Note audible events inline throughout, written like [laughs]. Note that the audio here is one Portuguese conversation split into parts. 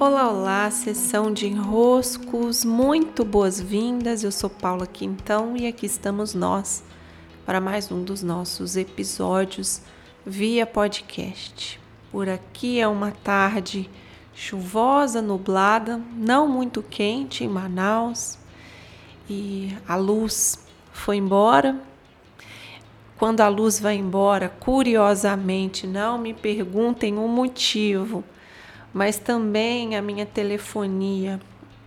Olá, olá, sessão de enroscos, muito boas-vindas. Eu sou Paula Quintão e aqui estamos nós para mais um dos nossos episódios via podcast. Por aqui é uma tarde chuvosa, nublada, não muito quente em Manaus e a luz foi embora. Quando a luz vai embora, curiosamente, não me perguntem o motivo mas também a minha telefonia,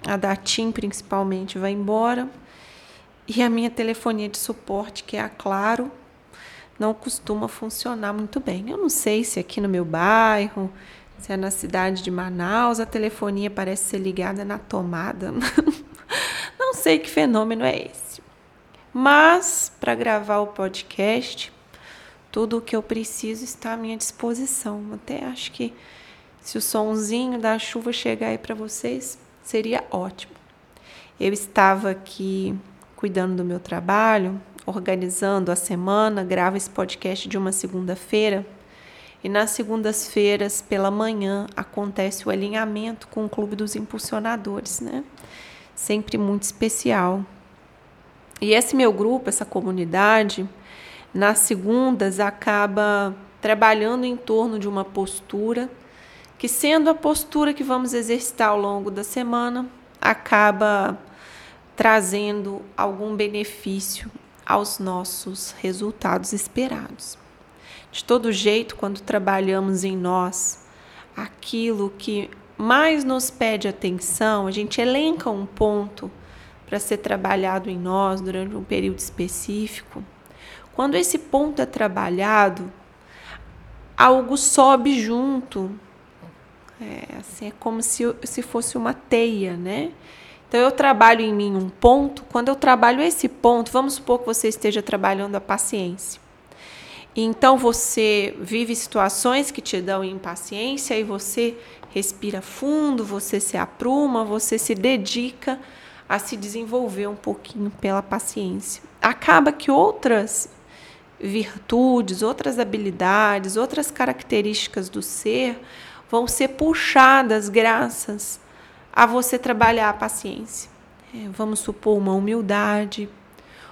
a da TIM principalmente, vai embora. E a minha telefonia de suporte, que é a Claro, não costuma funcionar muito bem. Eu não sei se aqui no meu bairro, se é na cidade de Manaus, a telefonia parece ser ligada na tomada. [laughs] não sei que fenômeno é esse. Mas, para gravar o podcast, tudo o que eu preciso está à minha disposição. Até acho que se o sonzinho da chuva chegar aí para vocês, seria ótimo. Eu estava aqui cuidando do meu trabalho, organizando a semana, gravo esse podcast de uma segunda-feira. E nas segundas-feiras, pela manhã, acontece o alinhamento com o Clube dos Impulsionadores, né? Sempre muito especial. E esse meu grupo, essa comunidade, nas segundas acaba trabalhando em torno de uma postura que, sendo a postura que vamos exercitar ao longo da semana, acaba trazendo algum benefício aos nossos resultados esperados. De todo jeito, quando trabalhamos em nós aquilo que mais nos pede atenção, a gente elenca um ponto para ser trabalhado em nós durante um período específico. Quando esse ponto é trabalhado, algo sobe junto é, assim, é como se, se fosse uma teia, né? Então eu trabalho em mim um ponto, quando eu trabalho esse ponto, vamos supor que você esteja trabalhando a paciência. Então você vive situações que te dão impaciência e você respira fundo, você se apruma, você se dedica a se desenvolver um pouquinho pela paciência. Acaba que outras virtudes, outras habilidades, outras características do ser vão ser puxadas graças a você trabalhar a paciência. É, vamos supor uma humildade,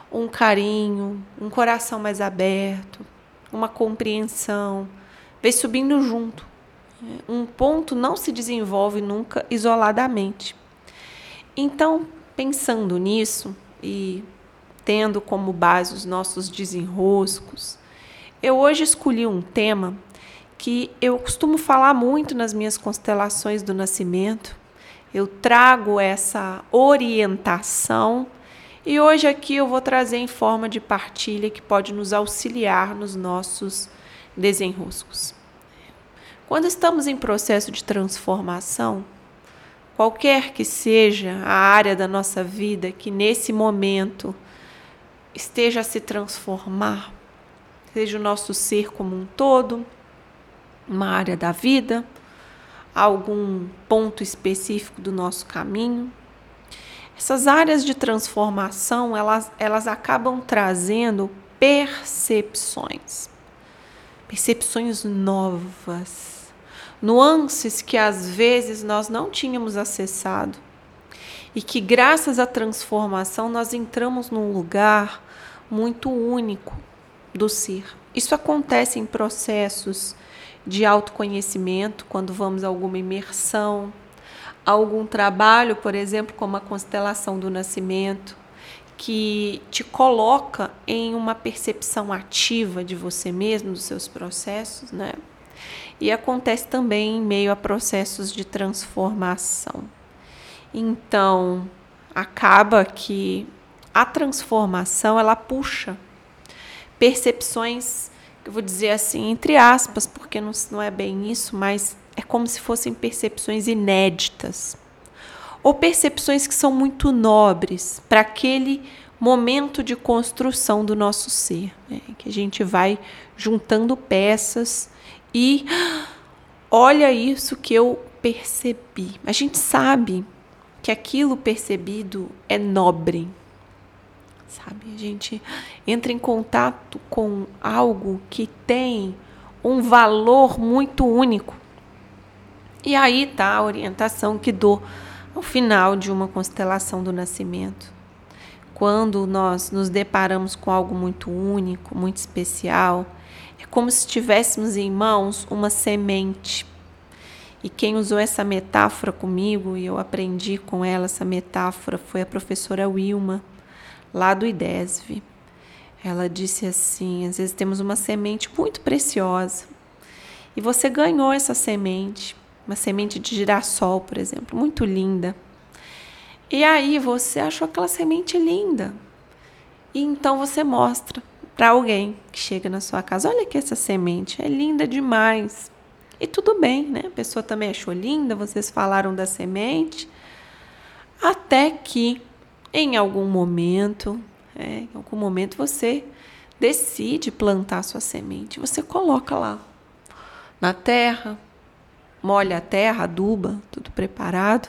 um carinho, um coração mais aberto, uma compreensão, vem subindo junto. É, um ponto não se desenvolve nunca isoladamente. Então, pensando nisso e tendo como base os nossos desenroscos, eu hoje escolhi um tema que eu costumo falar muito nas minhas constelações do nascimento. Eu trago essa orientação e hoje aqui eu vou trazer em forma de partilha que pode nos auxiliar nos nossos desenroscos. Quando estamos em processo de transformação, qualquer que seja a área da nossa vida que nesse momento esteja a se transformar, seja o nosso ser como um todo, uma área da vida, algum ponto específico do nosso caminho. Essas áreas de transformação, elas, elas acabam trazendo percepções, percepções novas, nuances que às vezes nós não tínhamos acessado e que graças à transformação nós entramos num lugar muito único do ser. Isso acontece em processos de autoconhecimento, quando vamos a alguma imersão, algum trabalho, por exemplo, como a constelação do nascimento, que te coloca em uma percepção ativa de você mesmo, dos seus processos, né? E acontece também em meio a processos de transformação. Então, acaba que a transformação ela puxa percepções eu vou dizer assim, entre aspas, porque não, não é bem isso, mas é como se fossem percepções inéditas. Ou percepções que são muito nobres para aquele momento de construção do nosso ser, né? que a gente vai juntando peças e [gasps] olha isso que eu percebi. A gente sabe que aquilo percebido é nobre, sabe? A gente entra em contato com algo que tem um valor muito único. E aí tá a orientação que dou ao final de uma constelação do nascimento. Quando nós nos deparamos com algo muito único, muito especial, é como se tivéssemos em mãos uma semente. E quem usou essa metáfora comigo, e eu aprendi com ela essa metáfora, foi a professora Wilma, lá do IDESV. Ela disse assim: às vezes temos uma semente muito preciosa e você ganhou essa semente, uma semente de girassol, por exemplo, muito linda. E aí você achou aquela semente linda. E então você mostra para alguém que chega na sua casa: olha que essa semente é linda demais. E tudo bem, né? A pessoa também achou linda, vocês falaram da semente. Até que em algum momento é, em algum momento você decide plantar sua semente, você coloca lá na terra, molha a terra, aduba, tudo preparado.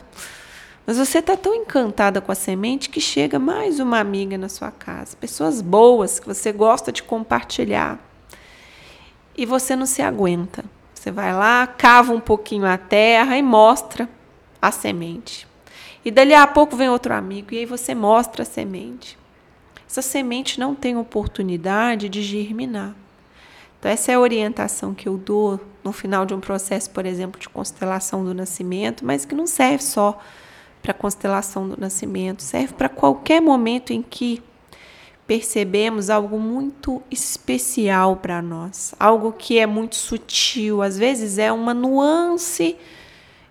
Mas você está tão encantada com a semente que chega mais uma amiga na sua casa, pessoas boas que você gosta de compartilhar. E você não se aguenta. Você vai lá, cava um pouquinho a terra e mostra a semente. E dali a pouco vem outro amigo e aí você mostra a semente essa semente não tem oportunidade de germinar. Então, essa é a orientação que eu dou no final de um processo, por exemplo, de constelação do nascimento, mas que não serve só para constelação do nascimento, serve para qualquer momento em que percebemos algo muito especial para nós, algo que é muito sutil, às vezes é uma nuance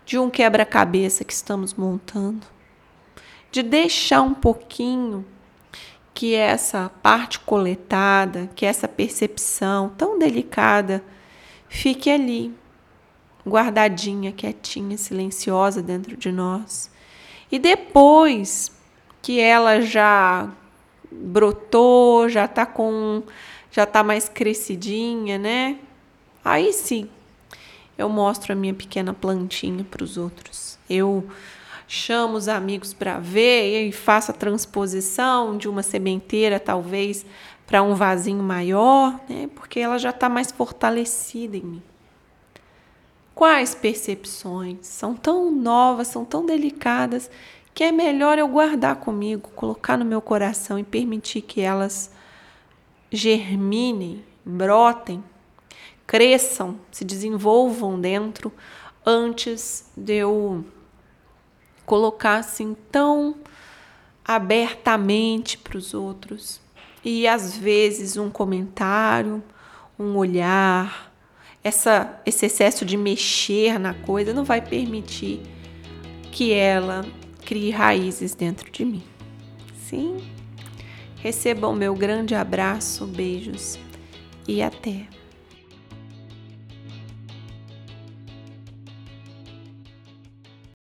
de um quebra-cabeça que estamos montando, de deixar um pouquinho que essa parte coletada, que essa percepção tão delicada fique ali, guardadinha, quietinha, silenciosa dentro de nós. E depois que ela já brotou, já está com já tá mais crescidinha, né? Aí sim, eu mostro a minha pequena plantinha para os outros. Eu chama os amigos para ver e faça a transposição de uma sementeira, talvez, para um vasinho maior, né? porque ela já está mais fortalecida em mim. Quais percepções são tão novas, são tão delicadas, que é melhor eu guardar comigo, colocar no meu coração e permitir que elas germinem, brotem, cresçam, se desenvolvam dentro antes de eu colocar assim tão abertamente para os outros. E às vezes um comentário, um olhar, essa, esse excesso de mexer na coisa não vai permitir que ela crie raízes dentro de mim. Sim? Recebam meu grande abraço, beijos e até!